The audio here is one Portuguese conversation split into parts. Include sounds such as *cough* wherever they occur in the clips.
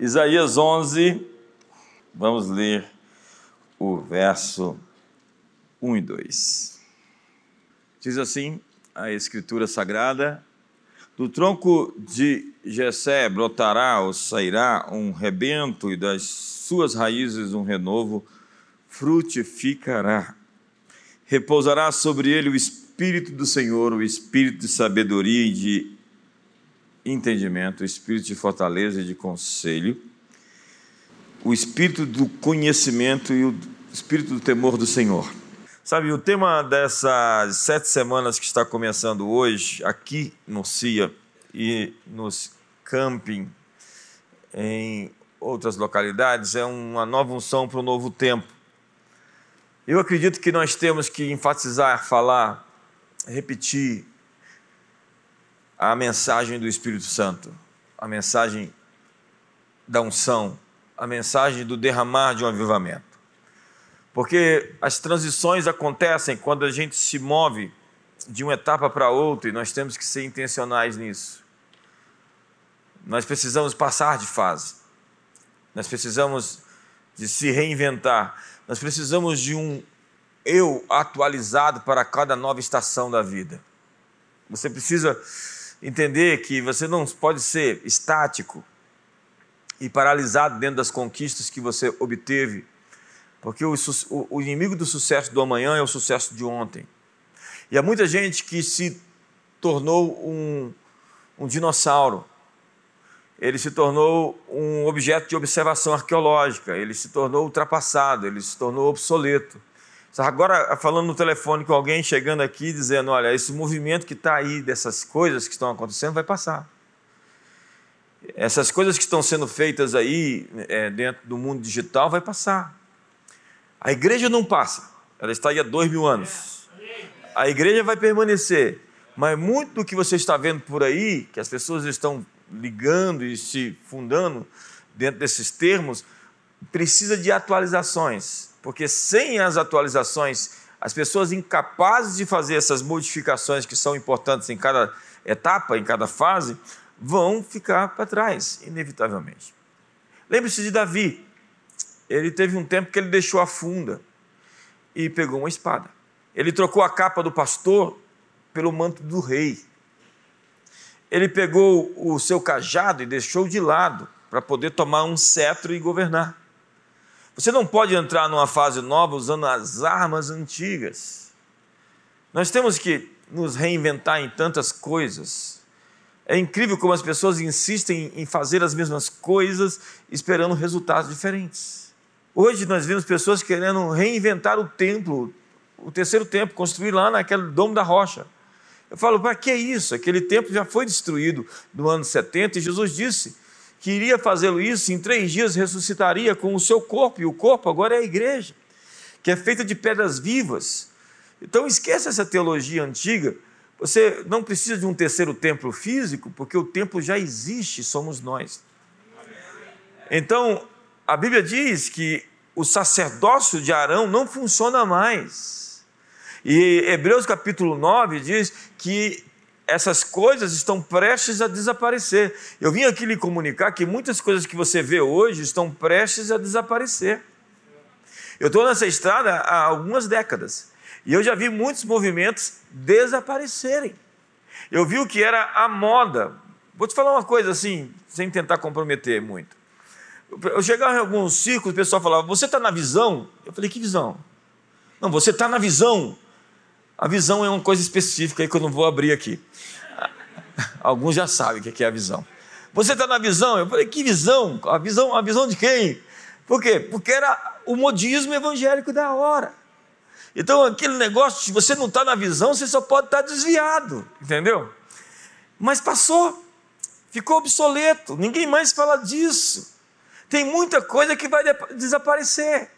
Isaías 11, vamos ler o verso 1 e 2. Diz assim a Escritura Sagrada: Do tronco de Jessé brotará ou sairá um rebento, e das suas raízes um renovo frutificará. Repousará sobre ele o Espírito do Senhor, o Espírito de sabedoria e de entendimento, o espírito de fortaleza e de conselho, o espírito do conhecimento e o espírito do temor do Senhor. Sabe, o tema dessas sete semanas que está começando hoje, aqui no CIA e nos camping em outras localidades, é uma nova unção para o novo tempo. Eu acredito que nós temos que enfatizar, falar, repetir a mensagem do Espírito Santo, a mensagem da unção, a mensagem do derramar de um avivamento. Porque as transições acontecem quando a gente se move de uma etapa para outra e nós temos que ser intencionais nisso. Nós precisamos passar de fase. Nós precisamos de se reinventar. Nós precisamos de um eu atualizado para cada nova estação da vida. Você precisa entender que você não pode ser estático e paralisado dentro das conquistas que você obteve, porque o, o, inimigo do sucesso do amanhã é o sucesso de ontem. E há muita gente que se tornou um, um dinossauro, ele se tornou um objeto de observação arqueológica, ele se tornou ultrapassado, ele se tornou obsoleto. Agora, falando no telefone com alguém chegando aqui, dizendo: olha, esse movimento que está aí, dessas coisas que estão acontecendo, vai passar. Essas coisas que estão sendo feitas aí, é, dentro do mundo digital, vai passar. A igreja não passa, ela está aí há dois mil anos. A igreja vai permanecer, mas muito do que você está vendo por aí, que as pessoas estão ligando e se fundando dentro desses termos, precisa de atualizações porque sem as atualizações, as pessoas incapazes de fazer essas modificações que são importantes em cada etapa, em cada fase, vão ficar para trás, inevitavelmente. Lembre-se de Davi. Ele teve um tempo que ele deixou a funda e pegou uma espada. Ele trocou a capa do pastor pelo manto do rei. Ele pegou o seu cajado e deixou de lado para poder tomar um cetro e governar. Você não pode entrar numa fase nova usando as armas antigas. Nós temos que nos reinventar em tantas coisas. É incrível como as pessoas insistem em fazer as mesmas coisas esperando resultados diferentes. Hoje nós vemos pessoas querendo reinventar o templo, o terceiro templo, construir lá naquele domo da rocha. Eu falo, para que isso? Aquele templo já foi destruído no ano 70 e Jesus disse que iria fazê-lo isso, em três dias ressuscitaria com o seu corpo, e o corpo agora é a igreja, que é feita de pedras vivas. Então esqueça essa teologia antiga. Você não precisa de um terceiro templo físico, porque o templo já existe, somos nós. Então, a Bíblia diz que o sacerdócio de Arão não funciona mais. E Hebreus capítulo 9 diz que essas coisas estão prestes a desaparecer. Eu vim aqui lhe comunicar que muitas coisas que você vê hoje estão prestes a desaparecer. Eu estou nessa estrada há algumas décadas e eu já vi muitos movimentos desaparecerem. Eu vi o que era a moda. Vou te falar uma coisa assim, sem tentar comprometer muito. Eu chegava em alguns círculos, o pessoal falava: Você está na visão? Eu falei: Que visão? Não, você está na visão a visão é uma coisa específica aí que eu não vou abrir aqui. Alguns já sabem o que é a visão. Você está na visão? Eu falei, que visão? A visão, a visão de quem? Por quê? Porque era o modismo evangélico da hora. Então, aquele negócio, se você não está na visão, você só pode estar tá desviado, entendeu? Mas passou, ficou obsoleto, ninguém mais fala disso. Tem muita coisa que vai desaparecer.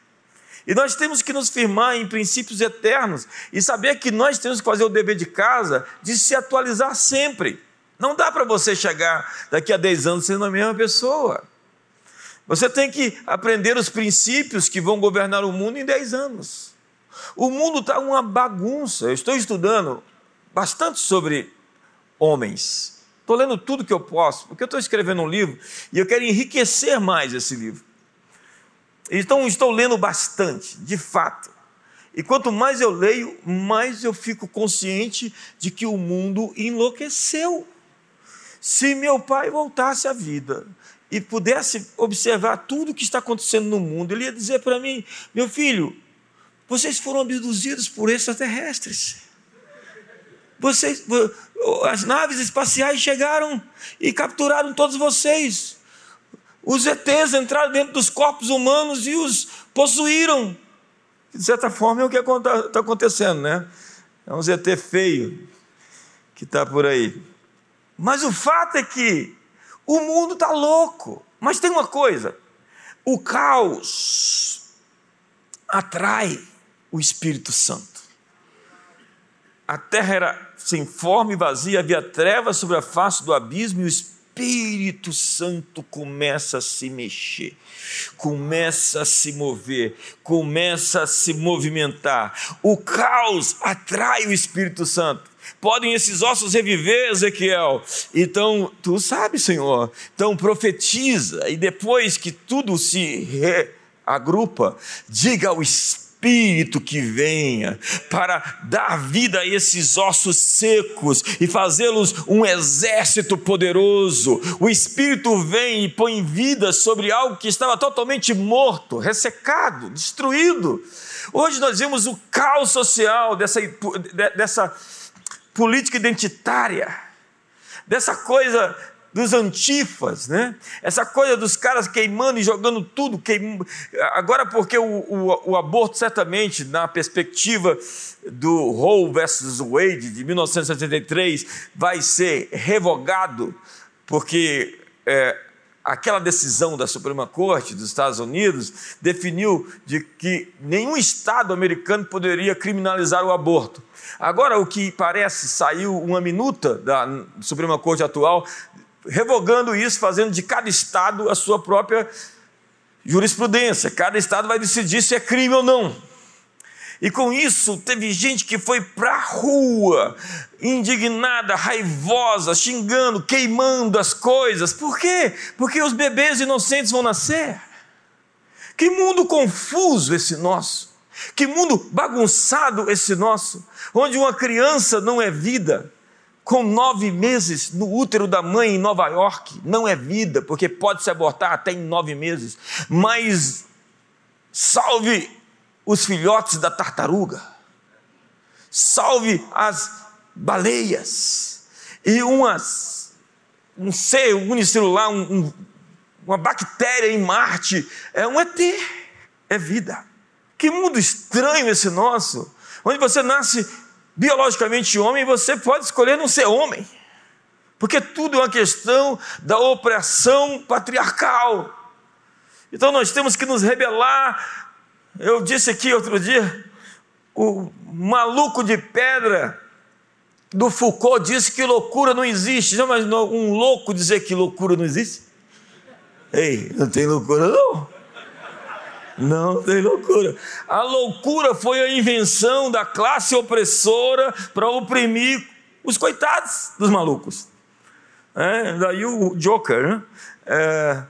E nós temos que nos firmar em princípios eternos e saber que nós temos que fazer o dever de casa de se atualizar sempre. Não dá para você chegar daqui a 10 anos sendo a mesma pessoa. Você tem que aprender os princípios que vão governar o mundo em 10 anos. O mundo está uma bagunça. Eu estou estudando bastante sobre homens. Estou lendo tudo que eu posso, porque eu estou escrevendo um livro e eu quero enriquecer mais esse livro. Então, estou lendo bastante, de fato. E quanto mais eu leio, mais eu fico consciente de que o mundo enlouqueceu. Se meu pai voltasse à vida e pudesse observar tudo o que está acontecendo no mundo, ele ia dizer para mim: meu filho, vocês foram abduzidos por extraterrestres. Vocês, as naves espaciais chegaram e capturaram todos vocês. Os ETs entraram dentro dos corpos humanos e os possuíram. De certa forma é o que está acontecendo, né? É um ZT feio que está por aí. Mas o fato é que o mundo está louco. Mas tem uma coisa: o caos atrai o Espírito Santo. A terra era sem forma e vazia, havia trevas sobre a face do abismo e o Espírito Espírito Santo começa a se mexer, começa a se mover, começa a se movimentar. O caos atrai o Espírito Santo. Podem esses ossos reviver, Ezequiel? Então, tu sabes, Senhor. Então, profetiza, e depois que tudo se reagrupa, diga ao Espírito Espírito que venha para dar vida a esses ossos secos e fazê-los um exército poderoso. O Espírito vem e põe vida sobre algo que estava totalmente morto, ressecado, destruído. Hoje nós vemos o caos social dessa, dessa política identitária, dessa coisa dos antifas, né? Essa coisa dos caras queimando e jogando tudo, queim... agora porque o, o, o, aborto certamente, na perspectiva do Roe versus Wade de 1973, vai ser revogado, porque é, aquela decisão da Suprema Corte dos Estados Unidos definiu de que nenhum Estado americano poderia criminalizar o aborto. Agora, o que parece, saiu uma minuta da Suprema Corte atual revogando isso, fazendo de cada estado a sua própria jurisprudência. Cada estado vai decidir se é crime ou não. E com isso, teve gente que foi para a rua, indignada, raivosa, xingando, queimando as coisas. Por quê? Porque os bebês inocentes vão nascer. Que mundo confuso esse nosso. Que mundo bagunçado esse nosso. Onde uma criança não é vida, com nove meses no útero da mãe em Nova York, não é vida, porque pode se abortar até em nove meses, mas salve os filhotes da tartaruga, salve as baleias. E umas, um ser unicelular, um, um, uma bactéria em Marte, é um ET, é vida. Que mundo estranho esse nosso, onde você nasce biologicamente homem, você pode escolher não ser homem. Porque tudo é uma questão da opressão patriarcal. Então nós temos que nos rebelar. Eu disse aqui outro dia, o maluco de pedra do Foucault disse que loucura não existe. Já imaginou um louco dizer que loucura não existe? Ei, não tem loucura não. Não tem loucura. A loucura foi a invenção da classe opressora para oprimir os coitados dos malucos. É, daí o Joker. Né? É,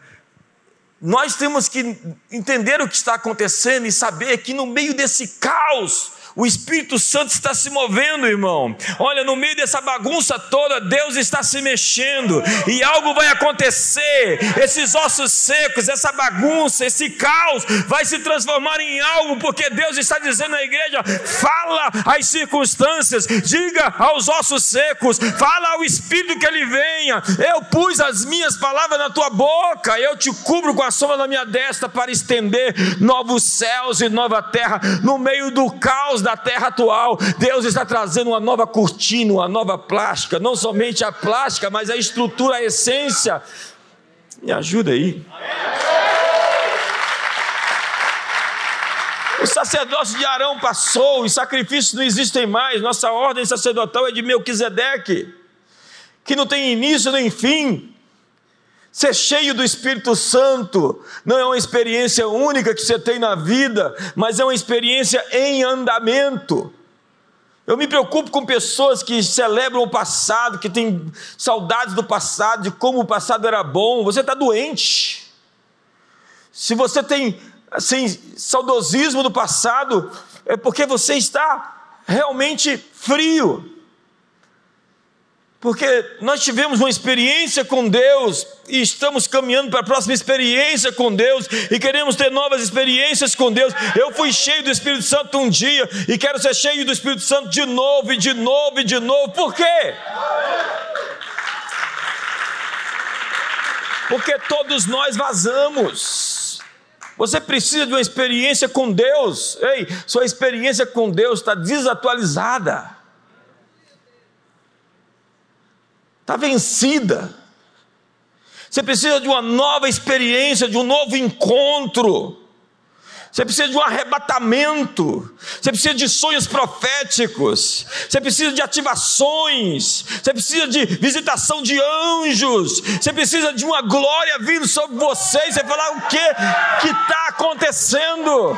nós temos que entender o que está acontecendo e saber que no meio desse caos, o Espírito Santo está se movendo, irmão. Olha, no meio dessa bagunça toda, Deus está se mexendo e algo vai acontecer. Esses ossos secos, essa bagunça, esse caos vai se transformar em algo, porque Deus está dizendo à igreja: fala às circunstâncias, diga aos ossos secos, fala ao Espírito que ele venha. Eu pus as minhas palavras na tua boca, eu te cubro com a sombra da minha destra para estender novos céus e nova terra no meio do caos da terra atual, Deus está trazendo uma nova cortina, uma nova plástica, não somente a plástica, mas a estrutura, a essência. Me ajuda aí. O sacerdócio de Arão passou, os sacrifícios não existem mais, nossa ordem sacerdotal é de Melquisedeque, que não tem início nem fim. Ser cheio do Espírito Santo não é uma experiência única que você tem na vida, mas é uma experiência em andamento. Eu me preocupo com pessoas que celebram o passado, que têm saudades do passado, de como o passado era bom. Você está doente. Se você tem assim, saudosismo do passado, é porque você está realmente frio. Porque nós tivemos uma experiência com Deus e estamos caminhando para a próxima experiência com Deus e queremos ter novas experiências com Deus. Eu fui cheio do Espírito Santo um dia e quero ser cheio do Espírito Santo de novo e de novo e de novo. Por quê? Porque todos nós vazamos. Você precisa de uma experiência com Deus. Ei, sua experiência com Deus está desatualizada. Está vencida. Você precisa de uma nova experiência, de um novo encontro. Você precisa de um arrebatamento. Você precisa de sonhos proféticos. Você precisa de ativações. Você precisa de visitação de anjos. Você precisa de uma glória vindo sobre você. E você falar o que está acontecendo.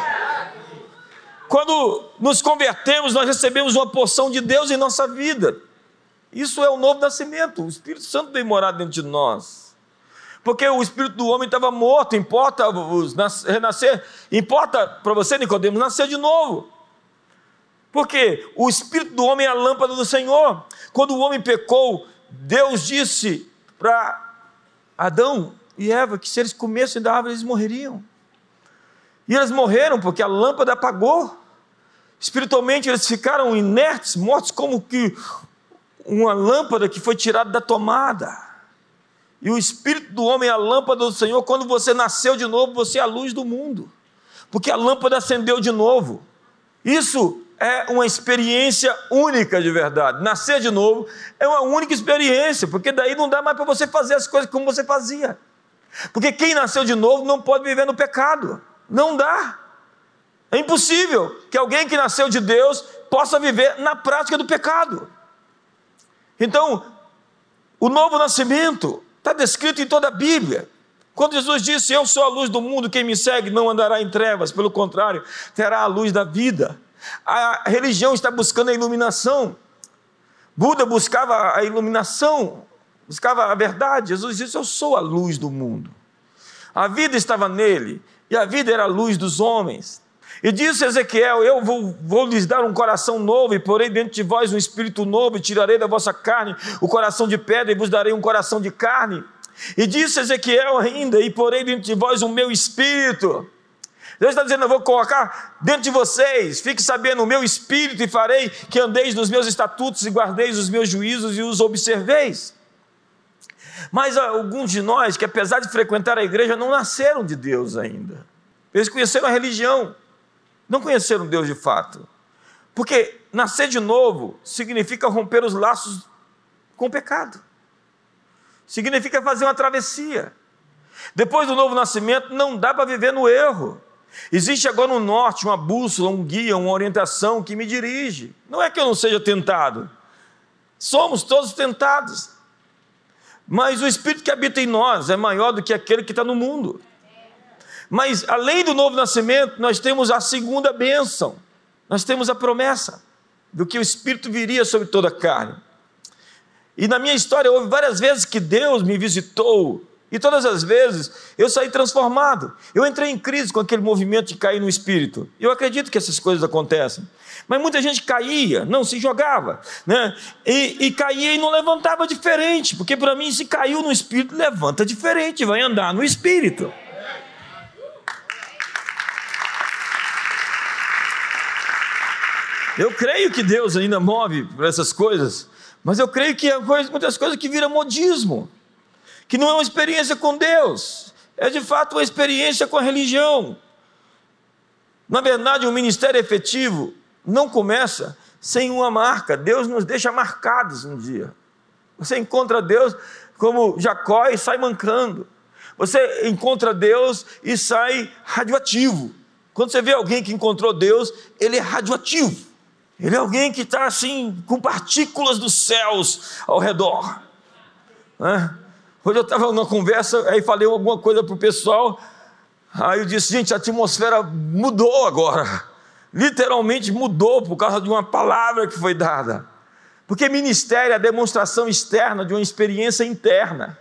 Quando nos convertemos, nós recebemos uma porção de Deus em nossa vida. Isso é o novo nascimento. O Espírito Santo vem morar dentro de nós. Porque o espírito do homem estava morto, importa renascer, importa para você, Nicodemos, nascer de novo. Porque o espírito do homem é a lâmpada do Senhor. Quando o homem pecou, Deus disse para Adão e Eva que se eles comessem da árvore, eles morreriam. E eles morreram porque a lâmpada apagou. Espiritualmente eles ficaram inertes, mortos, como que uma lâmpada que foi tirada da tomada. E o Espírito do homem é a lâmpada do Senhor. Quando você nasceu de novo, você é a luz do mundo. Porque a lâmpada acendeu de novo. Isso é uma experiência única de verdade. Nascer de novo é uma única experiência, porque daí não dá mais para você fazer as coisas como você fazia. Porque quem nasceu de novo não pode viver no pecado. Não dá. É impossível que alguém que nasceu de Deus possa viver na prática do pecado. Então, o novo nascimento está descrito em toda a Bíblia. Quando Jesus disse: Eu sou a luz do mundo, quem me segue não andará em trevas, pelo contrário, terá a luz da vida. A religião está buscando a iluminação. Buda buscava a iluminação, buscava a verdade. Jesus disse: Eu sou a luz do mundo. A vida estava nele, e a vida era a luz dos homens. E disse Ezequiel: Eu vou, vou, lhes dar um coração novo, e porei dentro de vós um espírito novo, e tirarei da vossa carne o coração de pedra, e vos darei um coração de carne. E disse Ezequiel ainda: E porei dentro de vós o meu espírito. Deus está dizendo: Eu vou colocar dentro de vocês, fique sabendo, o meu espírito, e farei que andeis nos meus estatutos, e guardeis os meus juízos e os observeis. Mas alguns de nós, que apesar de frequentar a igreja, não nasceram de Deus ainda. Eles conheceram a religião não conheceram Deus de fato. Porque nascer de novo significa romper os laços com o pecado. Significa fazer uma travessia. Depois do novo nascimento, não dá para viver no erro. Existe agora no norte uma bússola, um guia, uma orientação que me dirige. Não é que eu não seja tentado. Somos todos tentados. Mas o Espírito que habita em nós é maior do que aquele que está no mundo. Mas além do novo nascimento, nós temos a segunda bênção. Nós temos a promessa do que o Espírito viria sobre toda a carne. E na minha história houve várias vezes que Deus me visitou, e todas as vezes eu saí transformado. Eu entrei em crise com aquele movimento de cair no espírito. Eu acredito que essas coisas acontecem. Mas muita gente caía, não se jogava, né? E, e caía e não levantava diferente, porque para mim, se caiu no espírito, levanta diferente, vai andar no espírito. Eu creio que Deus ainda move por essas coisas, mas eu creio que há muitas coisas que viram modismo, que não é uma experiência com Deus, é de fato uma experiência com a religião. Na verdade, o ministério efetivo não começa sem uma marca. Deus nos deixa marcados um dia. Você encontra Deus como Jacó e sai mancando. Você encontra Deus e sai radioativo. Quando você vê alguém que encontrou Deus, ele é radioativo. Ele é alguém que está assim, com partículas dos céus ao redor. Né? Hoje eu estava numa conversa, aí falei alguma coisa para o pessoal, aí eu disse, gente, a atmosfera mudou agora. literalmente mudou por causa de uma palavra que foi dada. Porque ministério é a demonstração externa de uma experiência interna.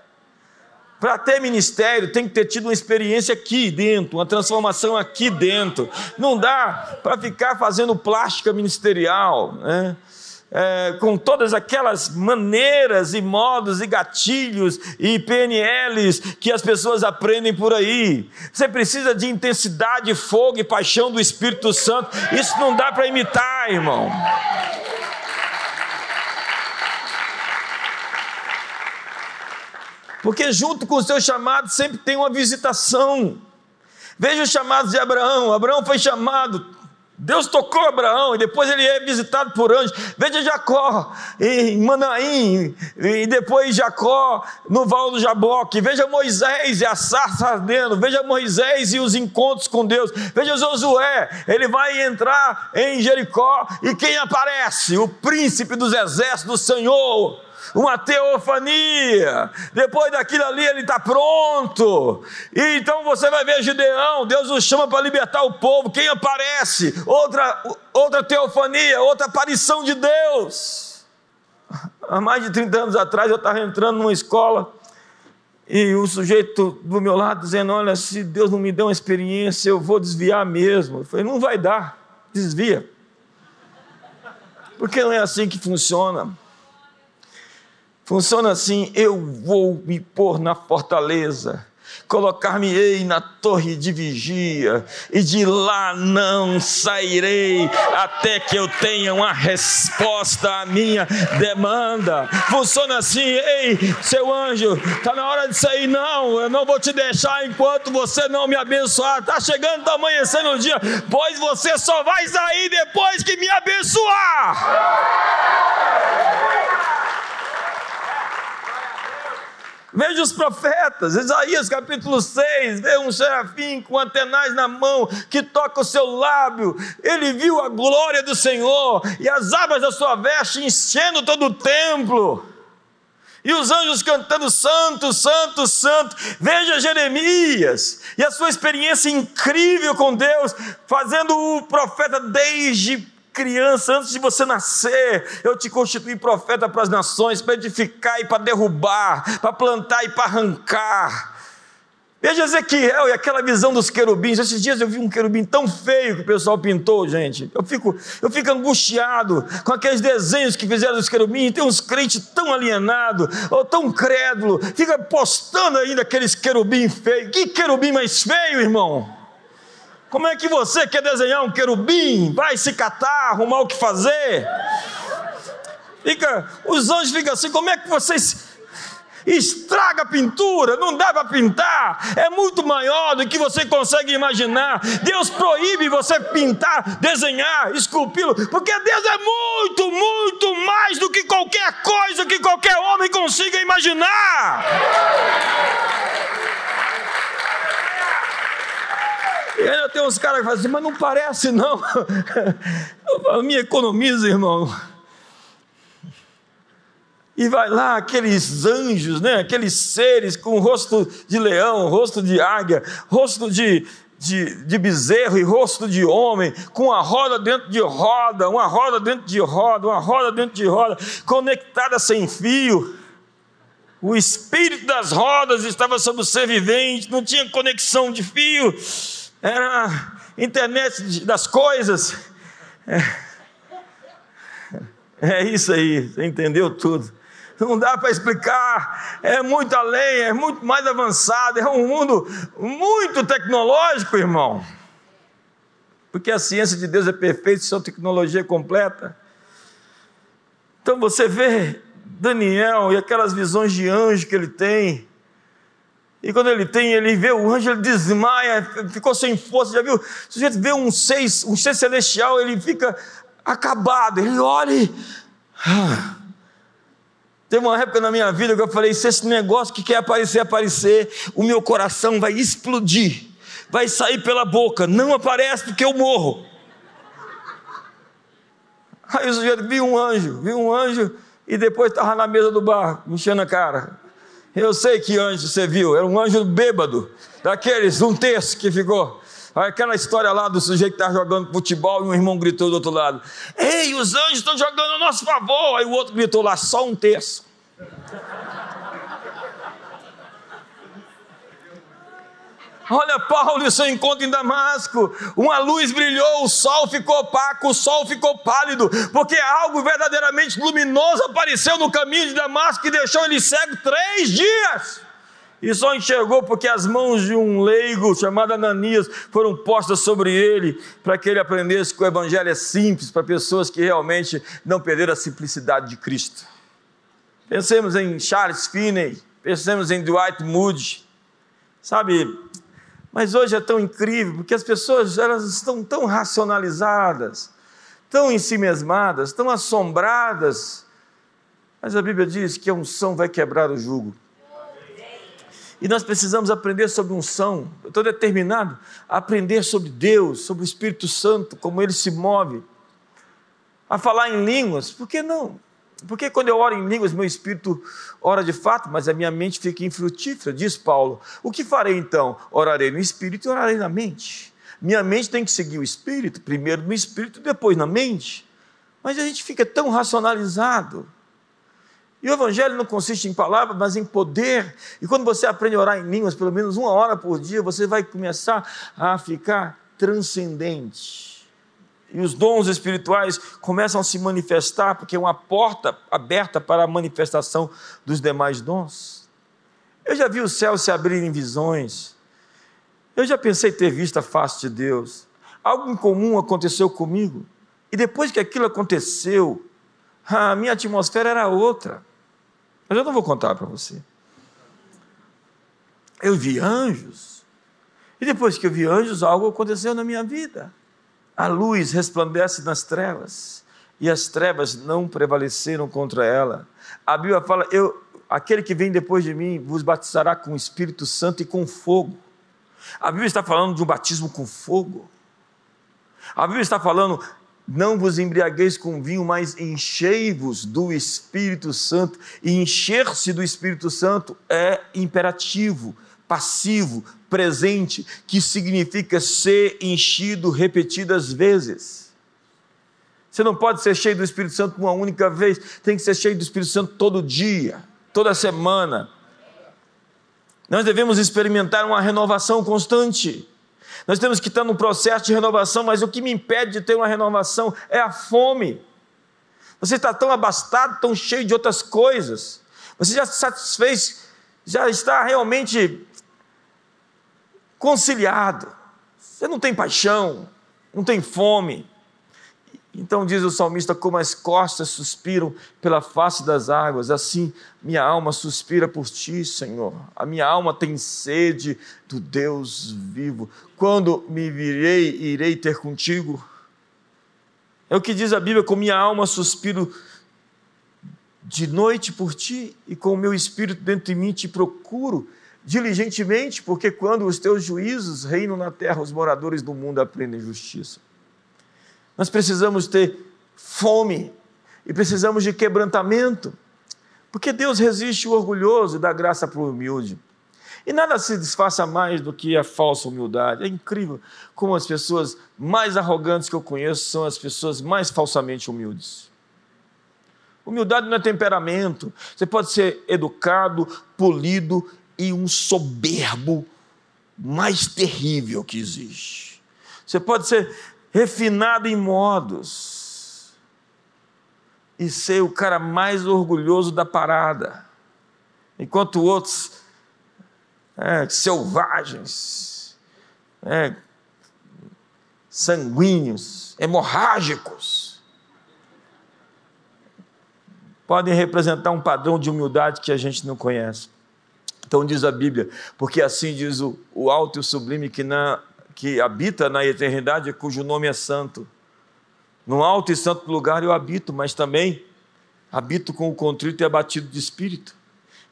Para ter ministério, tem que ter tido uma experiência aqui dentro, uma transformação aqui dentro. Não dá para ficar fazendo plástica ministerial, né? É, com todas aquelas maneiras e modos e gatilhos e PNLs que as pessoas aprendem por aí. Você precisa de intensidade, fogo e paixão do Espírito Santo. Isso não dá para imitar, irmão. Porque junto com o seu chamado sempre tem uma visitação. Veja os chamados de Abraão. Abraão foi chamado, Deus tocou Abraão e depois ele é visitado por anjos. Veja Jacó em Manaim e depois Jacó no Val do Jaboque. Veja Moisés e a sarça ardendo. Veja Moisés e os encontros com Deus. Veja Josué, ele vai entrar em Jericó e quem aparece? O príncipe dos exércitos do Senhor uma teofania. Depois daquilo ali ele está pronto. E então você vai ver Gideão, Deus o chama para libertar o povo. Quem aparece? Outra, outra teofania, outra aparição de Deus. Há mais de 30 anos atrás eu estava entrando numa escola e o sujeito do meu lado dizendo: Olha, se Deus não me der uma experiência, eu vou desviar mesmo. Eu falei: Não vai dar, desvia. Porque não é assim que funciona. Funciona assim: eu vou me pôr na fortaleza, colocar-me-ei na torre de vigia, e de lá não sairei até que eu tenha uma resposta à minha demanda. Funciona assim: ei, seu anjo, está na hora de sair, não, eu não vou te deixar enquanto você não me abençoar. Está chegando, está amanhecendo o dia, pois você só vai sair depois que me abençoar. Veja os profetas, Isaías capítulo 6, vê um serafim com antenais na mão que toca o seu lábio. Ele viu a glória do Senhor e as abas da sua veste enchendo todo o templo. E os anjos cantando santo, santo, santo. Veja Jeremias e a sua experiência incrível com Deus, fazendo o profeta desde criança, antes de você nascer, eu te constituí profeta para as nações, para edificar e para derrubar, para plantar e para arrancar. Veja Ezequiel e aquela visão dos querubins. Esses dias eu vi um querubim tão feio que o pessoal pintou, gente. Eu fico, eu fico angustiado com aqueles desenhos que fizeram dos querubins. Tem uns crentes tão alienados, ou tão crédulo, fica postando ainda aqueles querubins feios. Que querubim mais feio, irmão? Como é que você quer desenhar um querubim? Vai se catar, arrumar o que fazer? Fica, os anjos ficam assim, como é que vocês estraga a pintura, não dá para pintar, é muito maior do que você consegue imaginar. Deus proíbe você pintar, desenhar, esculpi-lo, porque Deus é muito, muito mais do que qualquer coisa que qualquer homem consiga imaginar. E ainda tem uns caras que falam assim, mas não parece não. *laughs* Eu falo, me economiza, irmão. E vai lá aqueles anjos, né? aqueles seres com rosto de leão, rosto de águia, rosto de, de, de, bezerro e rosto de homem, com a roda dentro de roda, uma roda dentro de roda, uma roda dentro de roda, conectada sem fio. O espírito das rodas estava sobre o ser vivente, não tinha conexão de fio era internet das coisas. É, é isso aí, você entendeu tudo. Não dá para explicar, é muito além, é muito mais avançado, é um mundo muito tecnológico, irmão. Porque a ciência de Deus é perfeita, sua tecnologia é completa. Então você vê Daniel e aquelas visões de anjo que ele tem, e quando ele tem, ele vê o anjo, ele desmaia, ficou sem força. Já viu? O sujeito vê um ser, um celestial, ele fica acabado. Ele olha e. Ah. Teve uma época na minha vida que eu falei: se esse negócio que quer aparecer, aparecer, o meu coração vai explodir, vai sair pela boca. Não aparece porque eu morro. Aí o sujeito viu um anjo, viu um anjo e depois estava na mesa do bar, enchendo a cara. Eu sei que anjo você viu, era um anjo bêbado, daqueles, um terço que ficou. Aquela história lá do sujeito que está jogando futebol e um irmão gritou do outro lado: Ei, os anjos estão jogando a nosso favor. Aí o outro gritou lá: só um terço. Olha Paulo e seu encontro em Damasco. Uma luz brilhou, o sol ficou opaco, o sol ficou pálido, porque algo verdadeiramente luminoso apareceu no caminho de Damasco e deixou ele cego três dias. E só enxergou porque as mãos de um leigo chamado Ananias foram postas sobre ele, para que ele aprendesse que o Evangelho é simples para pessoas que realmente não perderam a simplicidade de Cristo. Pensemos em Charles Finney, pensemos em Dwight Moody, sabe? Mas hoje é tão incrível, porque as pessoas elas estão tão racionalizadas, tão ensimesmadas, tão assombradas. Mas a Bíblia diz que a unção vai quebrar o jugo. E nós precisamos aprender sobre unção. Eu estou determinado a aprender sobre Deus, sobre o Espírito Santo, como ele se move. A falar em línguas, por que não? Porque quando eu oro em línguas, meu espírito ora de fato, mas a minha mente fica infrutífera, diz Paulo. O que farei então? Orarei no espírito e orarei na mente. Minha mente tem que seguir o espírito, primeiro no espírito, depois na mente. Mas a gente fica tão racionalizado. E o evangelho não consiste em palavras, mas em poder. E quando você aprende a orar em línguas, pelo menos uma hora por dia, você vai começar a ficar transcendente. E os dons espirituais começam a se manifestar, porque é uma porta aberta para a manifestação dos demais dons. Eu já vi o céu se abrir em visões. Eu já pensei ter visto a face de Deus. Algo incomum aconteceu comigo. E depois que aquilo aconteceu, a minha atmosfera era outra. Mas eu não vou contar para você. Eu vi anjos. E depois que eu vi anjos, algo aconteceu na minha vida. A luz resplandece nas trevas, e as trevas não prevaleceram contra ela. A Bíblia fala: eu, aquele que vem depois de mim vos batizará com o Espírito Santo e com fogo. A Bíblia está falando de um batismo com fogo. A Bíblia está falando não vos embriagueis com vinho, mas enchei-vos do Espírito Santo. E encher-se do Espírito Santo é imperativo, passivo, presente, que significa ser enchido repetidas vezes. Você não pode ser cheio do Espírito Santo uma única vez, tem que ser cheio do Espírito Santo todo dia, toda semana. Nós devemos experimentar uma renovação constante. Nós temos que estar num processo de renovação, mas o que me impede de ter uma renovação é a fome. Você está tão abastado, tão cheio de outras coisas. Você já se satisfez, já está realmente conciliado. Você não tem paixão, não tem fome, então diz o salmista: como as costas suspiram pela face das águas, assim minha alma suspira por ti, Senhor. A minha alma tem sede do Deus vivo. Quando me virei, irei ter contigo. É o que diz a Bíblia: com minha alma suspiro de noite por ti, e com o meu espírito dentro de mim te procuro diligentemente, porque quando os teus juízos reinam na terra, os moradores do mundo aprendem justiça. Nós precisamos ter fome e precisamos de quebrantamento, porque Deus resiste o orgulhoso e dá graça para o humilde. E nada se desfaça mais do que a falsa humildade. É incrível como as pessoas mais arrogantes que eu conheço são as pessoas mais falsamente humildes. Humildade não é temperamento. Você pode ser educado, polido e um soberbo mais terrível que existe. Você pode ser refinado em modos e ser o cara mais orgulhoso da parada, enquanto outros é, selvagens, é, sanguíneos, hemorrágicos, podem representar um padrão de humildade que a gente não conhece. Então diz a Bíblia, porque assim diz o, o alto e o sublime que na que habita na eternidade, cujo nome é santo. No alto e santo lugar eu habito, mas também habito com o contrito e abatido de espírito,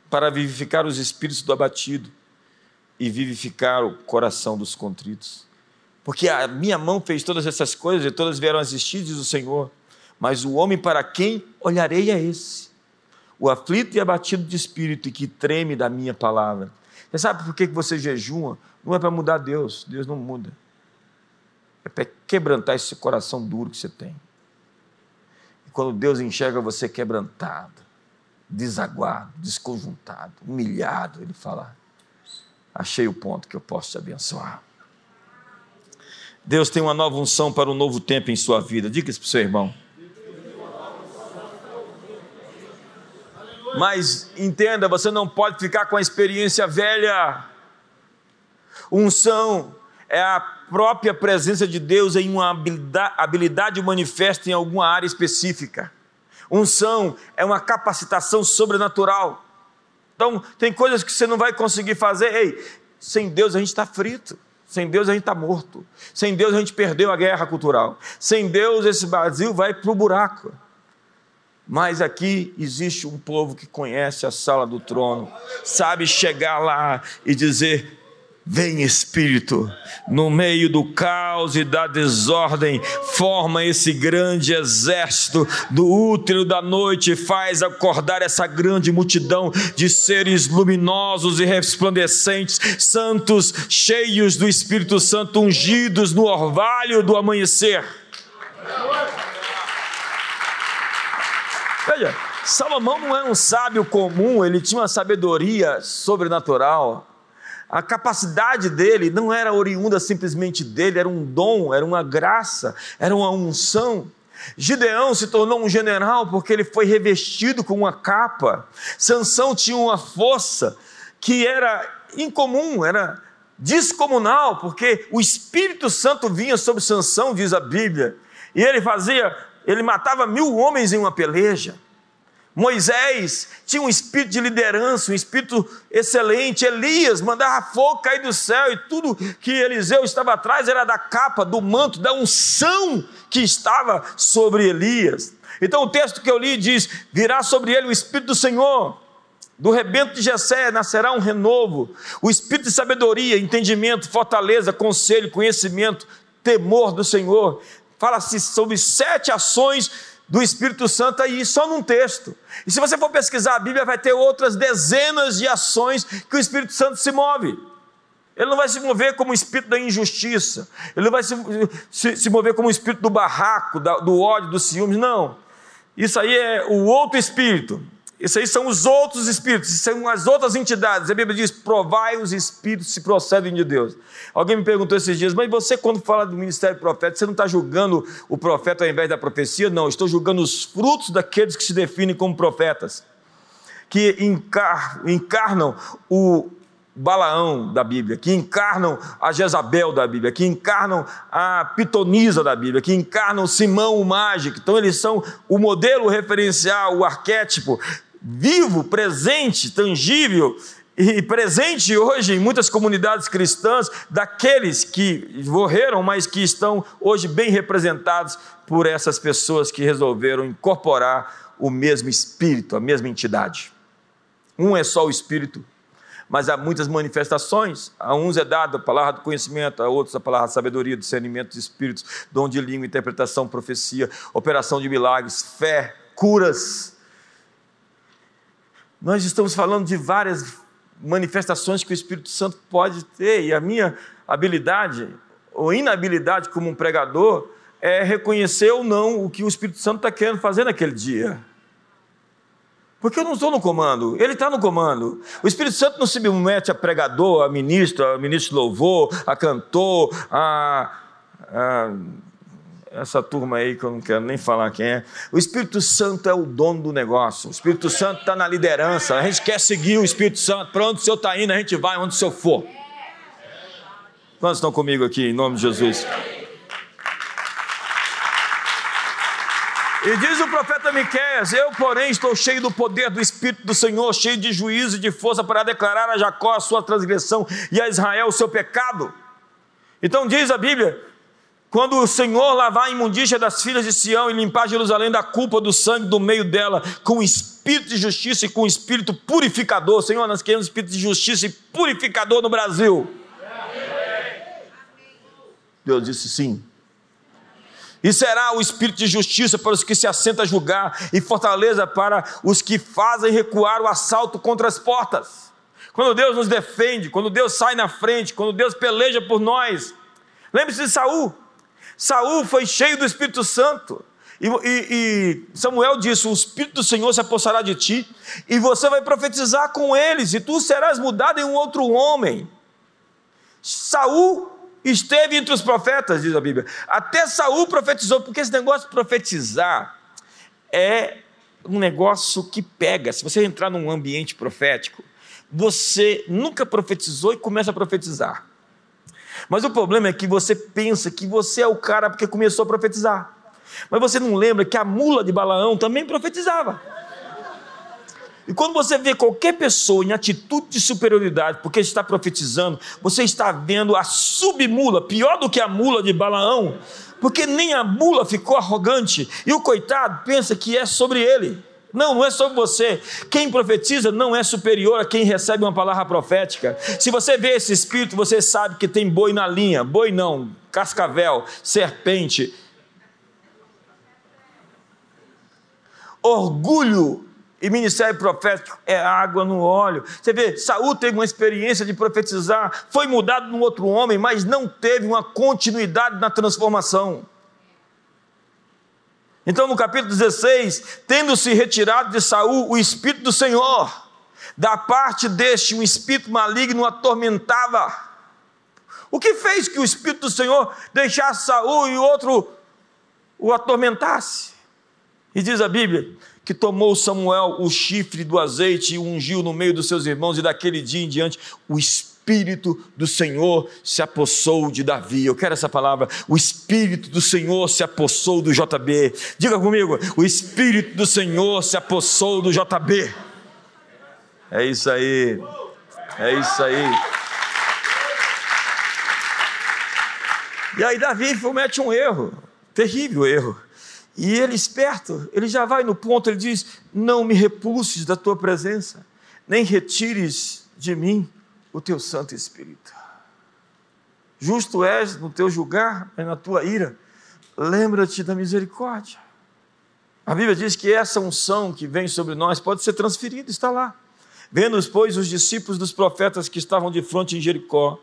para vivificar os espíritos do abatido e vivificar o coração dos contritos. Porque a minha mão fez todas essas coisas e todas vieram a existir, diz o Senhor. Mas o homem para quem olharei é esse, o aflito e abatido de espírito e que treme da minha palavra. Você sabe por que você jejua? Não é para mudar Deus, Deus não muda. é para quebrantar esse coração duro que você tem. E quando Deus enxerga você quebrantado, desaguado, desconjuntado, humilhado, Ele fala: Achei o ponto que eu posso te abençoar. Deus tem uma nova unção para um novo tempo em sua vida. Diga isso para o seu irmão. Mas entenda, você não pode ficar com a experiência velha. Unção é a própria presença de Deus em uma habilidade, manifesta em alguma área específica. Unção é uma capacitação sobrenatural. Então, tem coisas que você não vai conseguir fazer. Ei, sem Deus a gente está frito. Sem Deus a gente está morto. Sem Deus a gente perdeu a guerra cultural. Sem Deus esse Brasil vai para o buraco. Mas aqui existe um povo que conhece a sala do trono, sabe chegar lá e dizer: Vem Espírito, no meio do caos e da desordem, forma esse grande exército do útero da noite faz acordar essa grande multidão de seres luminosos e resplandecentes, santos, cheios do Espírito Santo, ungidos no orvalho do amanhecer. Veja, Salomão não era um sábio comum, ele tinha uma sabedoria sobrenatural. A capacidade dele não era oriunda simplesmente dele, era um dom, era uma graça, era uma unção. Gideão se tornou um general porque ele foi revestido com uma capa. Sansão tinha uma força que era incomum, era descomunal, porque o Espírito Santo vinha sobre Sansão, diz a Bíblia, e ele fazia ele matava mil homens em uma peleja. Moisés tinha um espírito de liderança, um espírito excelente. Elias mandava fogo cair do céu e tudo que Eliseu estava atrás era da capa, do manto, da unção que estava sobre Elias. Então o texto que eu li diz: virá sobre ele o espírito do Senhor. Do rebento de Jessé nascerá um renovo, o espírito de sabedoria, entendimento, fortaleza, conselho, conhecimento, temor do Senhor fala-se sobre sete ações do Espírito Santo aí só num texto. E se você for pesquisar a Bíblia, vai ter outras dezenas de ações que o Espírito Santo se move. Ele não vai se mover como o espírito da injustiça, ele não vai se, se, se mover como o espírito do barraco, da, do ódio, dos ciúmes, não. Isso aí é o outro espírito. Isso aí são os outros espíritos, são as outras entidades. A Bíblia diz: provai os espíritos se procedem de Deus. Alguém me perguntou esses dias, mas você, quando fala do ministério profeta, você não está julgando o profeta ao invés da profecia? Não, estou julgando os frutos daqueles que se definem como profetas, que encar, encarnam o Balaão da Bíblia, que encarnam a Jezabel da Bíblia, que encarnam a Pitonisa da Bíblia, que encarnam Simão o mágico. Então, eles são o modelo referencial, o arquétipo vivo, presente, tangível e presente hoje em muitas comunidades cristãs daqueles que morreram, mas que estão hoje bem representados por essas pessoas que resolveram incorporar o mesmo espírito, a mesma entidade. Um é só o espírito, mas há muitas manifestações. A uns é dada a palavra do conhecimento, a outros a palavra de sabedoria, discernimento de espíritos, dom de língua, interpretação, profecia, operação de milagres, fé, curas nós estamos falando de várias manifestações que o Espírito Santo pode ter, e a minha habilidade ou inabilidade como um pregador é reconhecer ou não o que o Espírito Santo está querendo fazer naquele dia. Porque eu não estou no comando, ele está no comando. O Espírito Santo não se submete a pregador, a ministro, a ministro de louvor, a cantor, a, a essa turma aí que eu não quero nem falar quem é. O Espírito Santo é o dono do negócio. O Espírito Santo está na liderança. A gente quer seguir o Espírito Santo. Para onde o Senhor está indo, a gente vai onde o Senhor for. Quantos estão comigo aqui, em nome de Jesus? E diz o profeta Miqueias: Eu, porém, estou cheio do poder do Espírito do Senhor, cheio de juízo e de força para declarar a Jacó a sua transgressão e a Israel o seu pecado. Então diz a Bíblia quando o Senhor lavar a imundícia das filhas de Sião e limpar Jerusalém da culpa do sangue do meio dela, com espírito de justiça e com espírito purificador. Senhor, nós queremos espírito de justiça e purificador no Brasil. Deus disse sim. E será o espírito de justiça para os que se assentam a julgar e fortaleza para os que fazem recuar o assalto contra as portas. Quando Deus nos defende, quando Deus sai na frente, quando Deus peleja por nós. Lembre-se de Saul. Saul foi cheio do Espírito Santo. E, e, e, Samuel disse: O Espírito do Senhor se apossará de ti, e você vai profetizar com eles, e tu serás mudado em um outro homem. Saul esteve entre os profetas, diz a Bíblia. Até Saul profetizou, porque esse negócio de profetizar é um negócio que pega. Se você entrar num ambiente profético, você nunca profetizou e começa a profetizar. Mas o problema é que você pensa que você é o cara porque começou a profetizar. Mas você não lembra que a mula de Balaão também profetizava. E quando você vê qualquer pessoa em atitude de superioridade, porque está profetizando, você está vendo a submula, pior do que a mula de Balaão, porque nem a mula ficou arrogante, e o coitado pensa que é sobre ele. Não, não é sobre você. Quem profetiza não é superior a quem recebe uma palavra profética. Se você vê esse espírito, você sabe que tem boi na linha. Boi não, cascavel, serpente. Orgulho e ministério profético é água no óleo. Você vê, Saul teve uma experiência de profetizar, foi mudado num outro homem, mas não teve uma continuidade na transformação. Então, no capítulo 16, tendo-se retirado de Saul o espírito do Senhor, da parte deste um espírito maligno atormentava. O que fez que o espírito do Senhor deixasse Saul e o outro o atormentasse? E diz a Bíblia que tomou Samuel o chifre do azeite e ungiu no meio dos seus irmãos, e daquele dia em diante o espírito Espírito do Senhor se apossou de Davi. Eu quero essa palavra. O Espírito do Senhor se apossou do JB. Diga comigo: o Espírito do Senhor se apossou do JB. É isso aí. É isso aí. E aí Davi comete um erro, terrível erro. E ele esperto, ele já vai no ponto, ele diz: Não me repulses da tua presença, nem retires de mim o teu Santo Espírito. Justo és no teu julgar, mas na tua ira, lembra-te da misericórdia. A Bíblia diz que essa unção que vem sobre nós pode ser transferida, está lá. Vendo, pois, os discípulos dos profetas que estavam de frente em Jericó,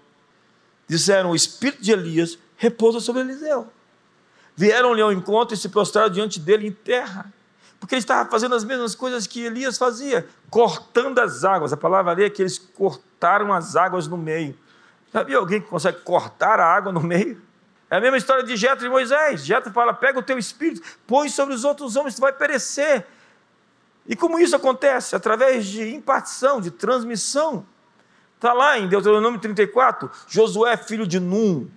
disseram: O espírito de Elias repousa sobre Eliseu. Vieram-lhe ao encontro e se prostraram diante dele em terra porque ele estava fazendo as mesmas coisas que Elias fazia, cortando as águas. A palavra ali é que eles cortaram as águas no meio. Sabia alguém que consegue cortar a água no meio? É a mesma história de Jetro e Moisés. Jetro fala: pega o teu espírito, põe sobre os outros homens, tu vai perecer. E como isso acontece? Através de impartição, de transmissão. Está lá em Deuteronômio 34, Josué, filho de Num,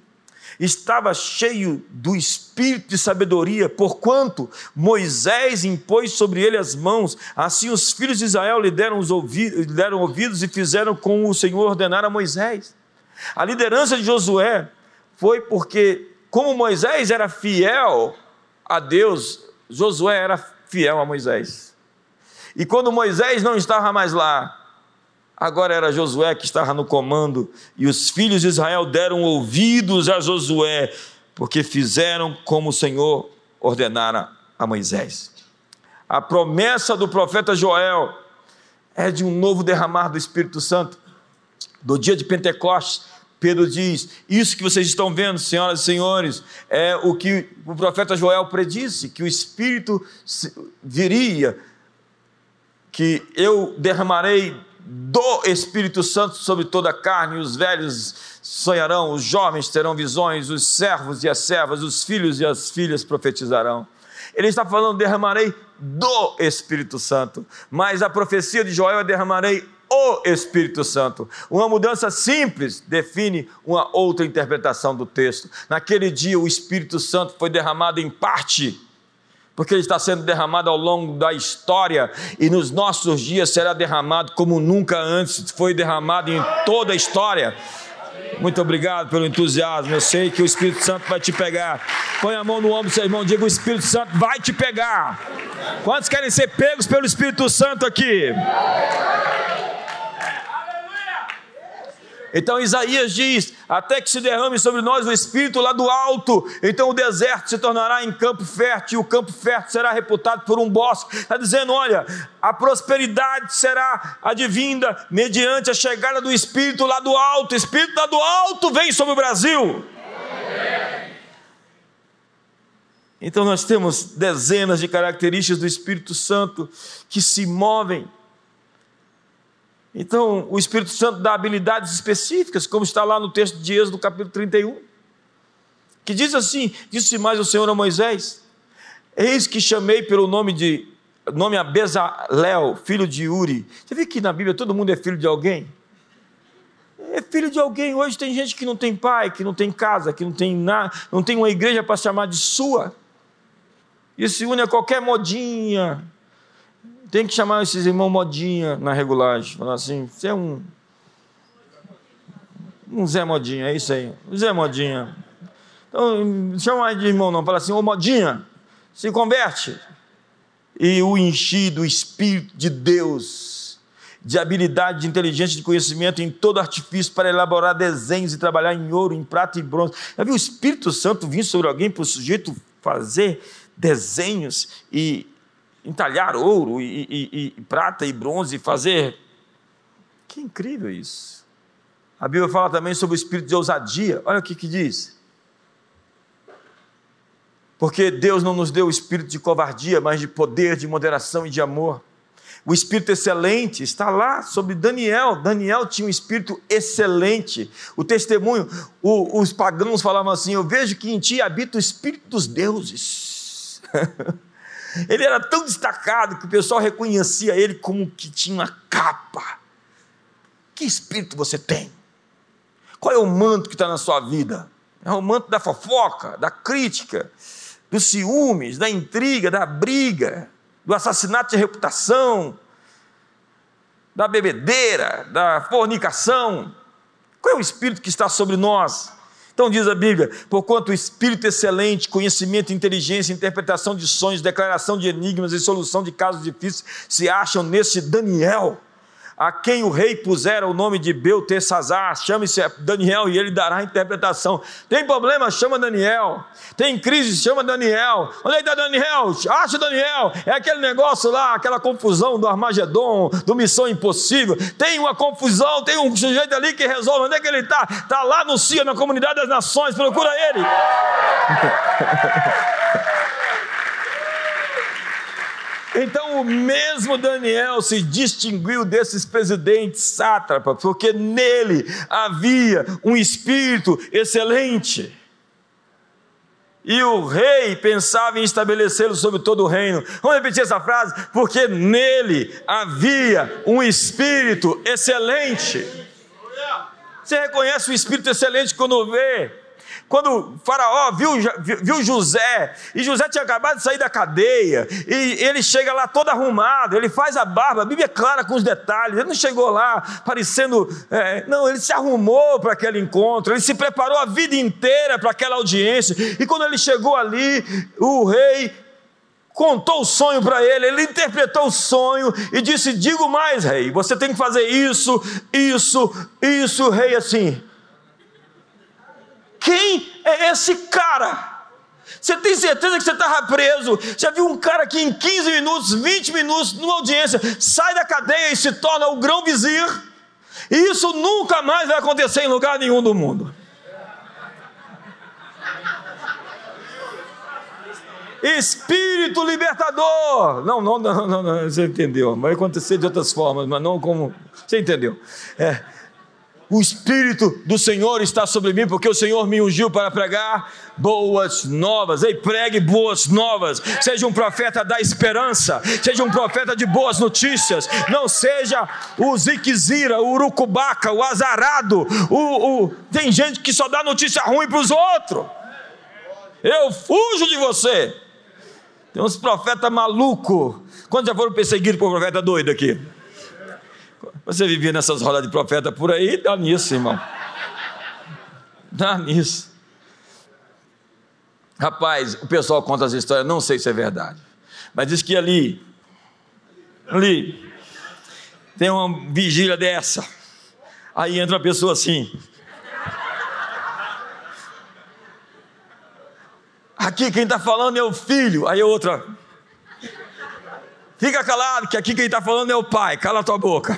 estava cheio do espírito de sabedoria, porquanto Moisés impôs sobre ele as mãos. Assim os filhos de Israel lhe deram, os ouvidos, lhe deram ouvidos e fizeram como o Senhor ordenara a Moisés. A liderança de Josué foi porque, como Moisés era fiel a Deus, Josué era fiel a Moisés. E quando Moisés não estava mais lá, Agora era Josué que estava no comando, e os filhos de Israel deram ouvidos a Josué, porque fizeram como o Senhor ordenara a Moisés. A promessa do profeta Joel é de um novo derramar do Espírito Santo. Do dia de Pentecostes, Pedro diz: Isso que vocês estão vendo, senhoras e senhores, é o que o profeta Joel predisse: que o Espírito viria, que eu derramarei do Espírito Santo sobre toda a carne, os velhos sonharão, os jovens terão visões, os servos e as servas, os filhos e as filhas profetizarão. Ele está falando: derramarei do Espírito Santo, mas a profecia de Joel é: derramarei o Espírito Santo. Uma mudança simples define uma outra interpretação do texto. Naquele dia, o Espírito Santo foi derramado em parte porque ele está sendo derramado ao longo da história e nos nossos dias será derramado como nunca antes foi derramado em toda a história. Muito obrigado pelo entusiasmo. Eu sei que o Espírito Santo vai te pegar. Põe a mão no ombro do seu irmão, diga: O Espírito Santo vai te pegar. Quantos querem ser pegos pelo Espírito Santo aqui? Então Isaías diz: até que se derrame sobre nós o Espírito lá do alto, então o deserto se tornará em campo fértil, e o campo fértil será reputado por um bosque. Está dizendo: olha, a prosperidade será advinda mediante a chegada do Espírito lá do alto. O Espírito lá do alto vem sobre o Brasil. Então nós temos dezenas de características do Espírito Santo que se movem. Então o Espírito Santo dá habilidades específicas, como está lá no texto de Êxodo, capítulo 31, que diz assim: Disse mais o Senhor a Moisés: Eis que chamei pelo nome de nome a Bezalel, filho de Uri. Você vê que na Bíblia todo mundo é filho de alguém? É filho de alguém. Hoje tem gente que não tem pai, que não tem casa, que não tem nada, não tem uma igreja para chamar de sua. E se une a qualquer modinha. Tem que chamar esses irmãos modinha na regulagem. Falar assim, você é um. Um Zé Modinha, é isso aí. Zé Modinha. Então, chama de irmão não, fala assim, ô Modinha, se converte. E o enchi do Espírito de Deus, de habilidade, de inteligência, de conhecimento em todo artifício para elaborar desenhos e trabalhar em ouro, em prata e bronze. Já viu o Espírito Santo vir sobre alguém para o sujeito fazer desenhos e entalhar ouro e, e, e prata e bronze e fazer. Que incrível isso! A Bíblia fala também sobre o espírito de ousadia. Olha o que, que diz. Porque Deus não nos deu o espírito de covardia, mas de poder, de moderação e de amor. O espírito excelente está lá sobre Daniel. Daniel tinha um espírito excelente. O testemunho, o, os pagãos falavam assim: Eu vejo que em ti habita o espírito dos deuses. *laughs* ele era tão destacado que o pessoal reconhecia ele como que tinha uma capa. Que espírito você tem? Qual é o manto que está na sua vida? É o manto da fofoca, da crítica, dos ciúmes, da intriga, da briga, do assassinato de reputação, da bebedeira, da fornicação. Qual é o espírito que está sobre nós? Então diz a Bíblia: porquanto o espírito excelente, conhecimento, inteligência, interpretação de sonhos, declaração de enigmas e solução de casos difíceis se acham nesse Daniel a quem o rei pusera o nome de Beltesazar, chame-se Daniel e ele dará a interpretação. Tem problema? Chama Daniel. Tem crise? Chama Daniel. Onde está Daniel? Acha Daniel. É aquele negócio lá, aquela confusão do Armagedon, do Missão Impossível. Tem uma confusão, tem um sujeito ali que resolve. Onde é que ele está? Está lá no CIA, na Comunidade das Nações. Procura ele. *laughs* Então, o mesmo Daniel se distinguiu desses presidentes sátrapas, porque nele havia um espírito excelente. E o rei pensava em estabelecê-lo sobre todo o reino. Vamos repetir essa frase? Porque nele havia um espírito excelente. Você reconhece o espírito excelente quando vê quando Faraó viu, viu José, e José tinha acabado de sair da cadeia, e ele chega lá todo arrumado, ele faz a barba, a Bíblia é clara com os detalhes, ele não chegou lá parecendo. É, não, ele se arrumou para aquele encontro, ele se preparou a vida inteira para aquela audiência, e quando ele chegou ali, o rei contou o sonho para ele, ele interpretou o sonho e disse: Digo mais, rei, você tem que fazer isso, isso, isso, rei assim. Quem é esse cara? Você tem certeza que você estava preso? Já viu um cara que em 15 minutos, 20 minutos, numa audiência, sai da cadeia e se torna o grão vizir? E isso nunca mais vai acontecer em lugar nenhum do mundo. Espírito libertador. Não, não, não, não, não, você entendeu. Vai acontecer de outras formas, mas não como. Você entendeu? É o Espírito do Senhor está sobre mim, porque o Senhor me ungiu para pregar boas novas. Ei, pregue boas novas. Seja um profeta da esperança, seja um profeta de boas notícias. Não seja o ziquezira, o urucubaca, o azarado. O, o... Tem gente que só dá notícia ruim para os outros. Eu fujo de você. Tem uns profetas malucos. Quando já foram perseguidos por profeta doido aqui? Você vivia nessas rodas de profeta por aí, dá nisso, irmão. Dá nisso. Rapaz, o pessoal conta as histórias, não sei se é verdade, mas diz que ali, ali, tem uma vigília dessa. Aí entra uma pessoa assim. Aqui quem está falando é o filho. Aí a outra. Fica calado, que aqui quem está falando é o pai. Cala tua boca.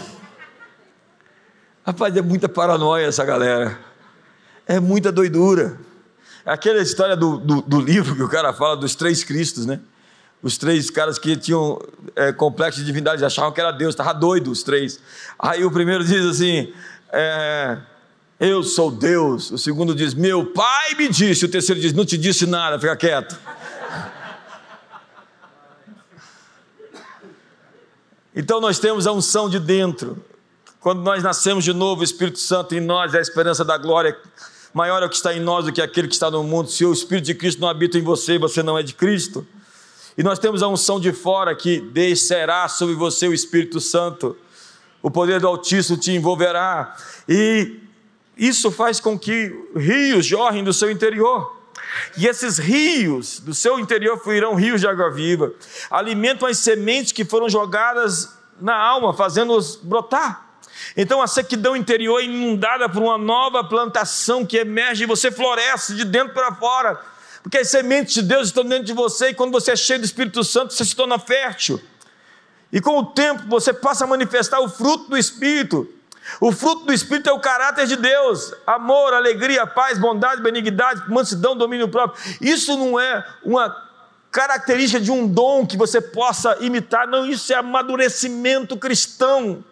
Rapaz, é muita paranoia essa galera. É muita doidura. aquela história do, do, do, livro que o cara fala dos três Cristos, né? Os três caras que tinham é, complexo de divindade, achavam que era Deus, estava doido os três. Aí o primeiro diz assim: é, Eu sou Deus. O segundo diz: Meu pai me disse. O terceiro diz: Não te disse nada, fica quieto. Então nós temos a unção de dentro. Quando nós nascemos de novo, o Espírito Santo em nós é a esperança da glória. Maior é o que está em nós do que aquele que está no mundo. Se o Espírito de Cristo não habita em você, você não é de Cristo. E nós temos a unção de fora que descerá sobre você o Espírito Santo. O poder do Altíssimo te envolverá. E isso faz com que rios jorrem do seu interior. E esses rios do seu interior fluirão rios de água viva. Alimentam as sementes que foram jogadas na alma, fazendo-os brotar. Então a sequidão interior é inundada por uma nova plantação que emerge e você floresce de dentro para fora. Porque as sementes de Deus estão dentro de você e quando você é cheio do Espírito Santo, você se torna fértil. E com o tempo você passa a manifestar o fruto do Espírito. O fruto do Espírito é o caráter de Deus: amor, alegria, paz, bondade, benignidade, mansidão, domínio próprio. Isso não é uma característica de um dom que você possa imitar, não, isso é amadurecimento cristão.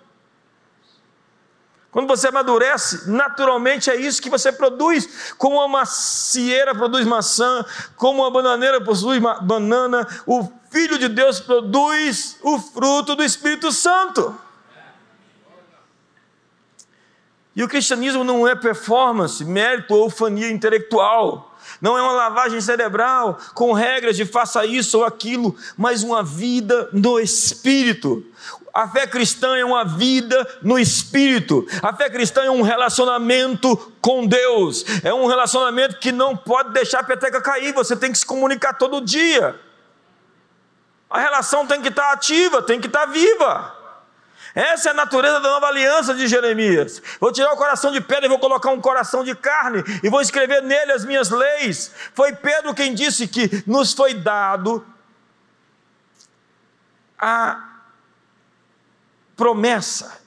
Quando você amadurece, naturalmente é isso que você produz. Como uma macieira produz maçã, como uma bananeira produz banana, o Filho de Deus produz o fruto do Espírito Santo. E o cristianismo não é performance, mérito ou fania intelectual. Não é uma lavagem cerebral com regras de faça isso ou aquilo, mas uma vida no espírito. A fé cristã é uma vida no espírito. A fé cristã é um relacionamento com Deus. É um relacionamento que não pode deixar a peteca cair. Você tem que se comunicar todo dia. A relação tem que estar ativa, tem que estar viva. Essa é a natureza da nova aliança de Jeremias. Vou tirar o coração de pedra e vou colocar um coração de carne e vou escrever nele as minhas leis. Foi Pedro quem disse que nos foi dado a promessa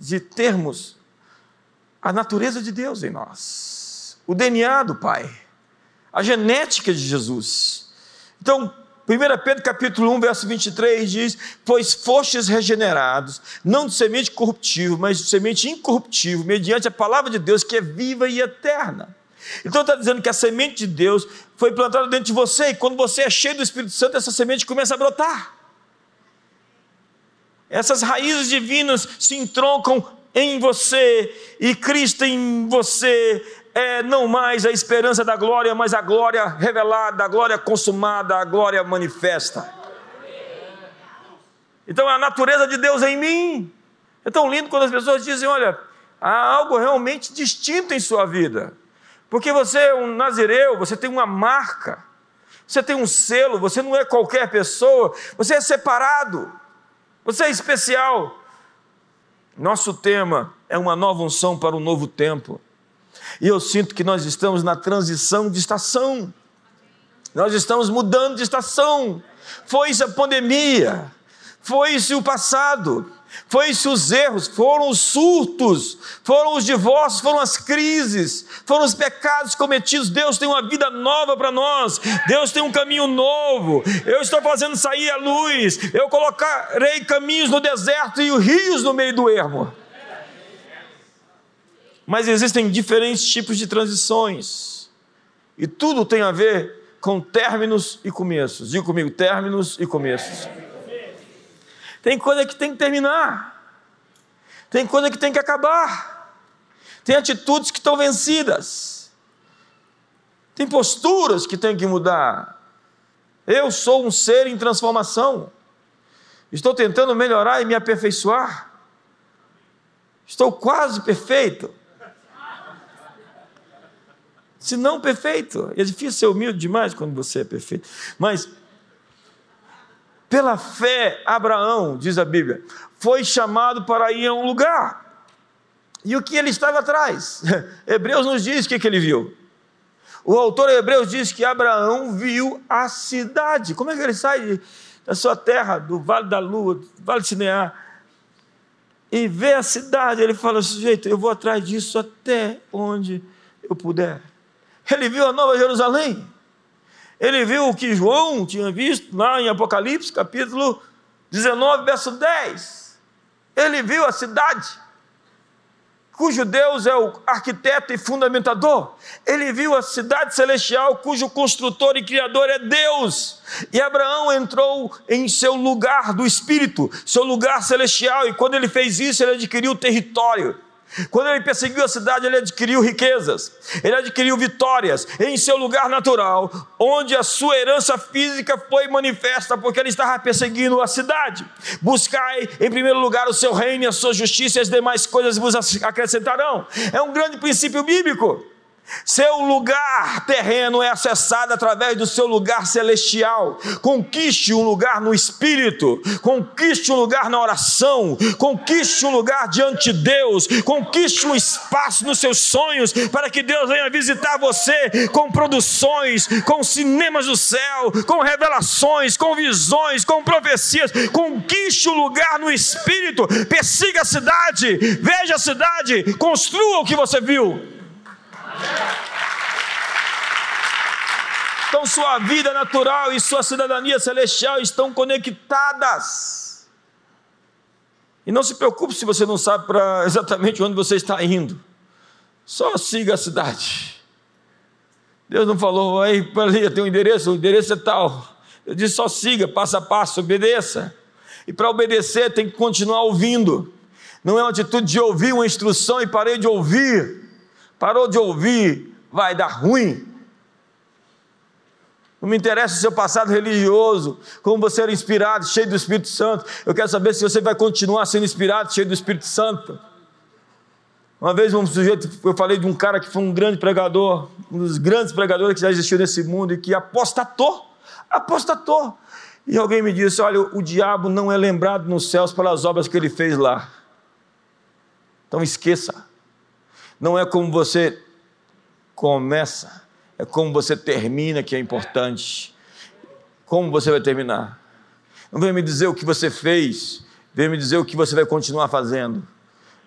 de termos a natureza de Deus em nós, o DNA do Pai, a genética de Jesus. Então, 1 Pedro capítulo 1, verso 23 diz: Pois fostes regenerados, não de semente corruptível, mas de semente incorruptível, mediante a palavra de Deus que é viva e eterna. Então está dizendo que a semente de Deus foi plantada dentro de você, e quando você é cheio do Espírito Santo, essa semente começa a brotar. Essas raízes divinas se entroncam em você e Cristo em você é não mais a esperança da glória, mas a glória revelada, a glória consumada, a glória manifesta. Então a natureza de Deus em mim. É tão lindo quando as pessoas dizem: olha, há algo realmente distinto em sua vida. Porque você é um nazireu, você tem uma marca, você tem um selo, você não é qualquer pessoa, você é separado. Você é especial. Nosso tema é uma nova unção para um novo tempo. E eu sinto que nós estamos na transição de estação. Nós estamos mudando de estação. Foi-se a pandemia, foi-se o passado, foi-se os erros, foram os surtos, foram os divórcios, foram as crises, foram os pecados cometidos. Deus tem uma vida nova para nós, Deus tem um caminho novo. Eu estou fazendo sair a luz, eu colocarei caminhos no deserto e rios no meio do ermo. Mas existem diferentes tipos de transições, e tudo tem a ver com términos e começos. Diga comigo: términos e começos. Tem coisa que tem que terminar. Tem coisa que tem que acabar. Tem atitudes que estão vencidas. Tem posturas que tem que mudar. Eu sou um ser em transformação. Estou tentando melhorar e me aperfeiçoar. Estou quase perfeito. Se não perfeito, é difícil ser humilde demais quando você é perfeito. Mas pela fé, Abraão, diz a Bíblia, foi chamado para ir a um lugar. E o que ele estava atrás? *laughs* Hebreus nos diz o que, ele viu. O autor Hebreus diz que Abraão viu a cidade. Como é que ele sai da sua terra, do Vale da Lua, do Vale de Sinear, e vê a cidade? Ele fala: sujeito, eu vou atrás disso até onde eu puder. Ele viu a Nova Jerusalém. Ele viu o que João tinha visto lá em Apocalipse, capítulo 19, verso 10. Ele viu a cidade, cujo Deus é o arquiteto e fundamentador. Ele viu a cidade celestial, cujo construtor e criador é Deus. E Abraão entrou em seu lugar do espírito, seu lugar celestial, e quando ele fez isso, ele adquiriu território. Quando ele perseguiu a cidade, ele adquiriu riquezas, ele adquiriu vitórias em seu lugar natural, onde a sua herança física foi manifesta, porque ele estava perseguindo a cidade. Buscai em primeiro lugar o seu reino e a sua justiça, e as demais coisas vos acrescentarão. É um grande princípio bíblico. Seu lugar terreno é acessado através do seu lugar celestial. Conquiste um lugar no espírito, conquiste um lugar na oração, conquiste um lugar diante de Deus, conquiste um espaço nos seus sonhos para que Deus venha visitar você com produções, com cinemas do céu, com revelações, com visões, com profecias. Conquiste o um lugar no espírito, persiga a cidade, veja a cidade, construa o que você viu. Então, sua vida natural e sua cidadania celestial estão conectadas. E não se preocupe se você não sabe para exatamente onde você está indo. Só siga a cidade. Deus não falou, aí para ali, tem um endereço, o endereço é tal. Eu disse só siga, passo a passo, obedeça. E para obedecer tem que continuar ouvindo. Não é uma atitude de ouvir uma instrução e parei de ouvir parou de ouvir, vai dar ruim. Não me interessa o seu passado religioso, como você era inspirado, cheio do Espírito Santo. Eu quero saber se você vai continuar sendo inspirado, cheio do Espírito Santo. Uma vez um sujeito, eu falei de um cara que foi um grande pregador, um dos grandes pregadores que já existiu nesse mundo e que apostatou, apostatou. E alguém me disse: Olha, o diabo não é lembrado nos céus pelas obras que ele fez lá. Então esqueça. Não é como você começa, é como você termina que é importante. Como você vai terminar? Não venha me dizer o que você fez, venha me dizer o que você vai continuar fazendo.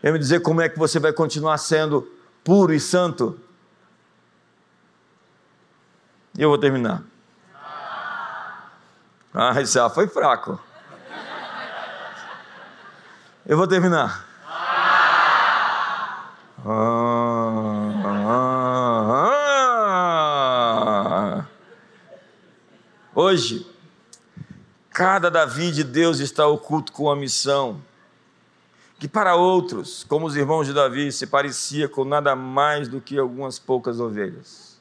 Venha me dizer como é que você vai continuar sendo puro e santo. E eu vou terminar. Ah, isso foi fraco. Eu vou terminar. Hoje, cada Davi de Deus está oculto com a missão, que para outros, como os irmãos de Davi, se parecia com nada mais do que algumas poucas ovelhas.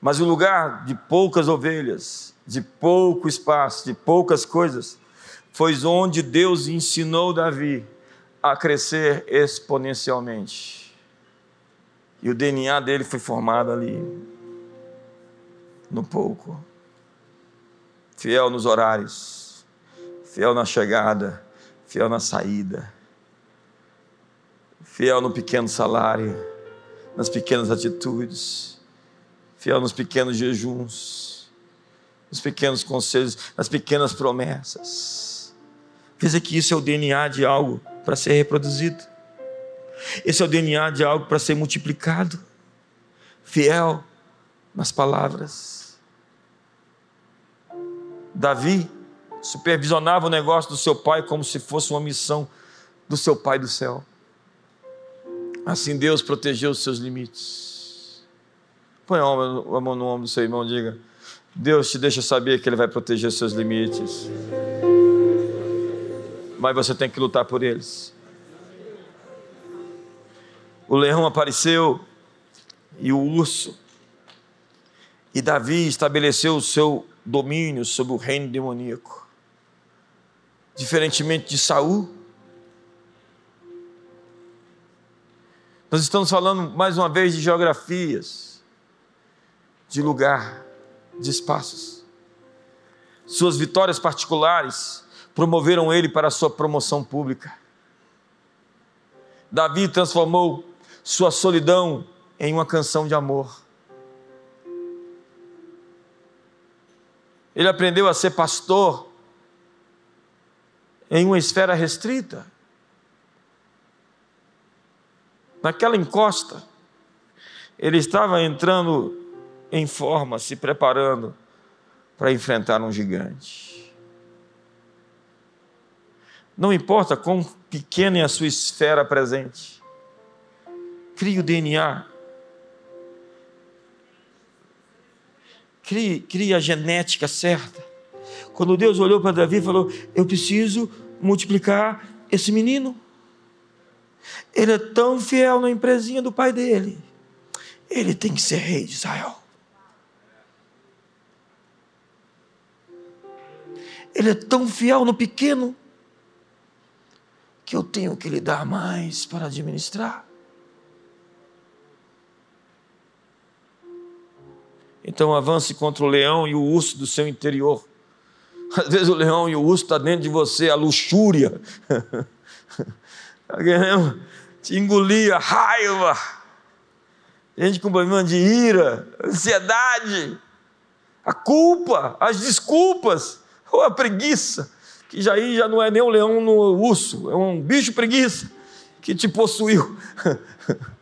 Mas o lugar de poucas ovelhas, de pouco espaço, de poucas coisas, foi onde Deus ensinou Davi a crescer exponencialmente. E o DNA dele foi formado ali, no pouco. Fiel nos horários, fiel na chegada, fiel na saída, fiel no pequeno salário, nas pequenas atitudes, fiel nos pequenos jejuns, nos pequenos conselhos, nas pequenas promessas. Veja que isso é o DNA de algo para ser reproduzido. Esse é o DNA de algo para ser multiplicado. Fiel nas palavras. Davi supervisionava o negócio do seu pai como se fosse uma missão do seu pai do céu. Assim Deus protegeu os seus limites. Põe a mão no ombro do seu irmão e diga: Deus te deixa saber que Ele vai proteger os seus limites mas você tem que lutar por eles. O leão apareceu e o urso. E Davi estabeleceu o seu domínio sobre o reino demoníaco. Diferentemente de Saul, nós estamos falando mais uma vez de geografias, de lugar, de espaços. Suas vitórias particulares promoveram ele para a sua promoção pública. Davi transformou sua solidão em uma canção de amor. Ele aprendeu a ser pastor em uma esfera restrita. Naquela encosta, Ele estava entrando em forma, se preparando para enfrentar um gigante. Não importa quão pequena é a sua esfera presente, crie o DNA. Crie a genética certa. Quando Deus olhou para Davi e falou: Eu preciso multiplicar esse menino. Ele é tão fiel na empresinha do pai dele. Ele tem que ser rei de Israel. Ele é tão fiel no pequeno que eu tenho que lhe dar mais para administrar. Então avance contra o leão e o urso do seu interior. Às vezes o leão e o urso estão tá dentro de você, a luxúria. *laughs* Te engolir, a raiva. Gente com problema de ira, ansiedade, a culpa, as desculpas ou a preguiça, que já já não é nem um leão no urso, é um bicho preguiça que te possuiu. *laughs*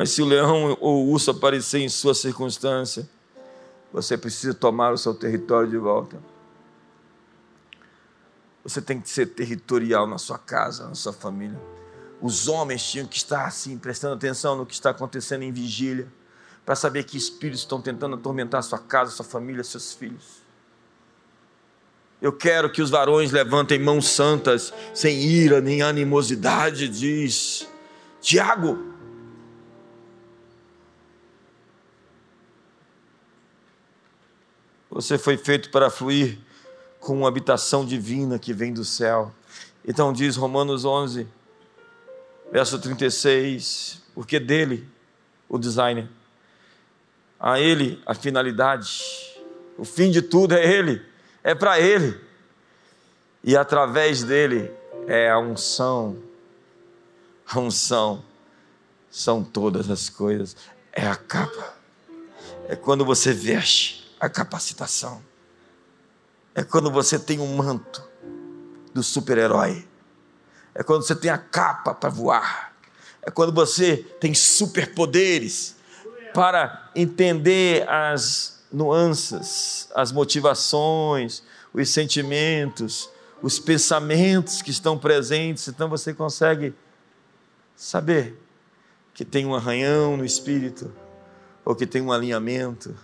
Mas se o leão ou o urso aparecer em sua circunstância, você precisa tomar o seu território de volta. Você tem que ser territorial na sua casa, na sua família. Os homens tinham que estar assim, prestando atenção no que está acontecendo em vigília para saber que espíritos estão tentando atormentar sua casa, sua família, seus filhos. Eu quero que os varões levantem mãos santas, sem ira nem animosidade, diz Tiago. Você foi feito para fluir com uma habitação divina que vem do céu. Então diz Romanos 11, verso 36, porque dele, o designer, a Ele a finalidade. O fim de tudo é Ele, é para Ele. E através dele é a unção. A unção são todas as coisas. É a capa. É quando você veste a capacitação. É quando você tem um manto do super-herói. É quando você tem a capa para voar. É quando você tem superpoderes para entender as nuances, as motivações, os sentimentos, os pensamentos que estão presentes, então você consegue saber que tem um arranhão no espírito ou que tem um alinhamento.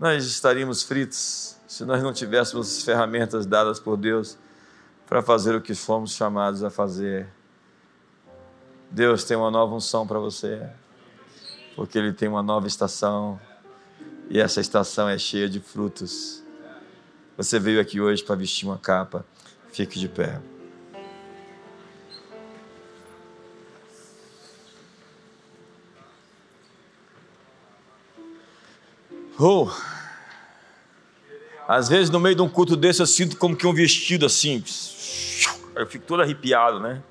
Nós estaríamos fritos se nós não tivéssemos as ferramentas dadas por Deus para fazer o que fomos chamados a fazer. Deus tem uma nova unção para você porque ele tem uma nova estação e essa estação é cheia de frutos. Você veio aqui hoje para vestir uma capa, fique de pé. Oh, às vezes no meio de um culto desse eu sinto como que um vestido assim, eu fico todo arrepiado, né?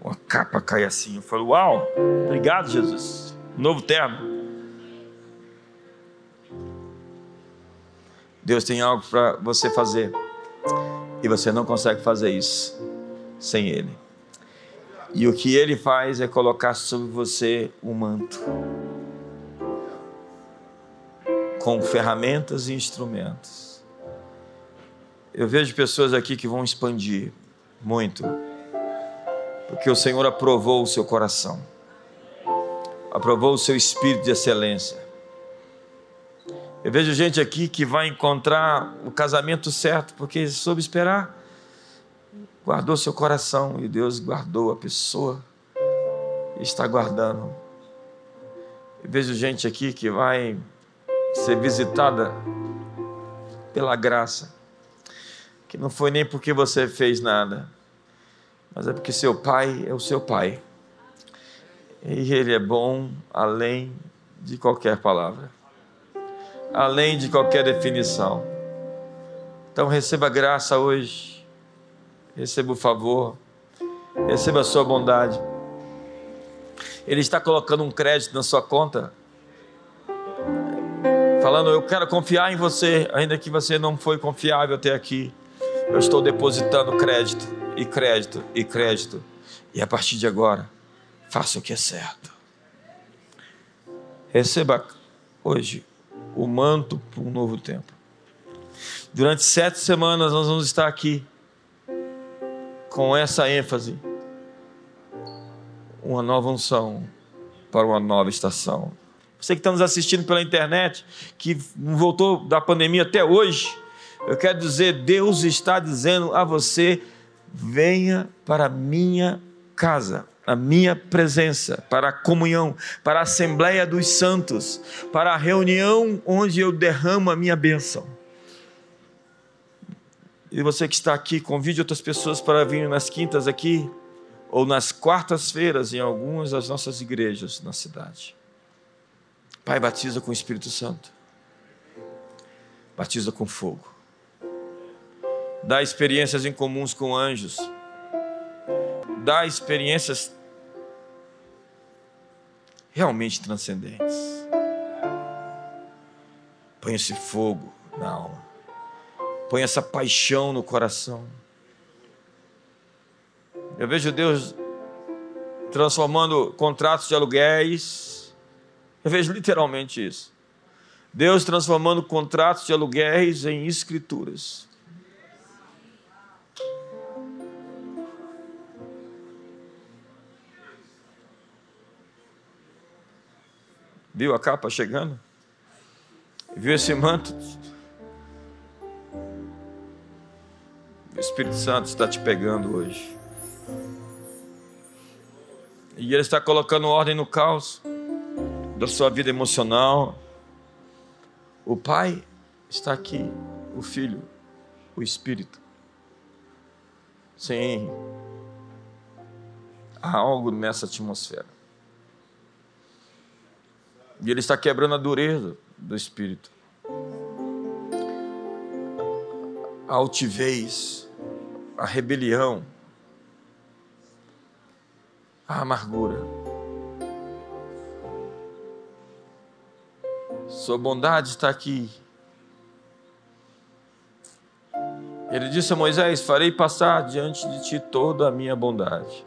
Uma capa cai assim, eu falo, uau, obrigado Jesus novo terno. Deus tem algo para você fazer e você não consegue fazer isso sem Ele. E o que Ele faz é colocar sobre você um manto com ferramentas e instrumentos. Eu vejo pessoas aqui que vão expandir muito, porque o Senhor aprovou o seu coração aprovou o seu espírito de excelência. Eu vejo gente aqui que vai encontrar o casamento certo, porque soube esperar, guardou seu coração e Deus guardou a pessoa e está guardando. Eu vejo gente aqui que vai ser visitada pela graça, que não foi nem porque você fez nada, mas é porque seu pai é o seu pai. E Ele é bom além de qualquer palavra, além de qualquer definição. Então receba graça hoje, receba o favor, receba a sua bondade. Ele está colocando um crédito na sua conta, falando: Eu quero confiar em você, ainda que você não foi confiável até aqui. Eu estou depositando crédito e crédito e crédito, e a partir de agora Faça o que é certo. Receba hoje o manto para um novo tempo. Durante sete semanas nós vamos estar aqui com essa ênfase. Uma nova unção para uma nova estação. Você que está nos assistindo pela internet, que voltou da pandemia até hoje, eu quero dizer, Deus está dizendo a você: venha para a minha casa, a minha presença, para a comunhão, para a Assembleia dos Santos, para a reunião onde eu derramo a minha bênção. E você que está aqui, convide outras pessoas para vir nas quintas aqui, ou nas quartas-feiras em algumas das nossas igrejas na cidade. Pai, batiza com o Espírito Santo, batiza com fogo, dá experiências incomuns com anjos, dá experiências realmente transcendentes. Põe esse fogo na alma, põe essa paixão no coração. Eu vejo Deus transformando contratos de aluguéis. Eu vejo literalmente isso. Deus transformando contratos de aluguéis em escrituras. Viu a capa chegando? Viu esse manto? O Espírito Santo está te pegando hoje. E Ele está colocando ordem no caos da sua vida emocional. O Pai está aqui, o Filho, o Espírito. Sim, há algo nessa atmosfera. E Ele está quebrando a dureza do Espírito. A altivez, a rebelião a amargura. Sua bondade está aqui. Ele disse a Moisés: Farei passar diante de ti toda a minha bondade.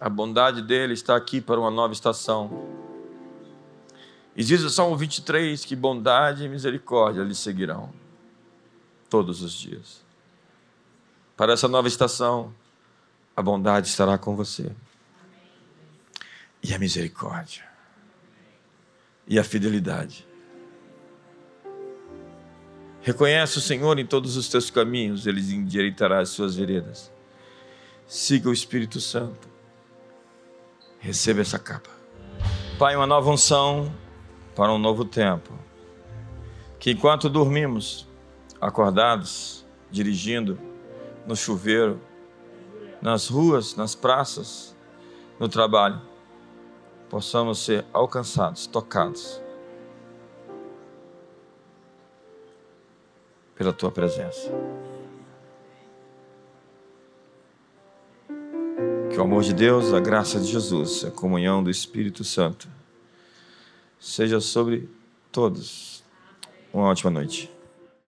A bondade dele está aqui para uma nova estação. E diz o Salmo 23 que bondade e misericórdia lhe seguirão todos os dias. Para essa nova estação, a bondade estará com você. E a misericórdia. E a fidelidade. Reconhece o Senhor em todos os teus caminhos, Ele endireitará as suas veredas. Siga o Espírito Santo. Receba essa capa. Pai, uma nova unção para um novo tempo. Que enquanto dormimos, acordados, dirigindo, no chuveiro, nas ruas, nas praças, no trabalho, possamos ser alcançados, tocados pela tua presença. Que o amor de Deus, a graça de Jesus, a comunhão do Espírito Santo seja sobre todos. Uma ótima noite.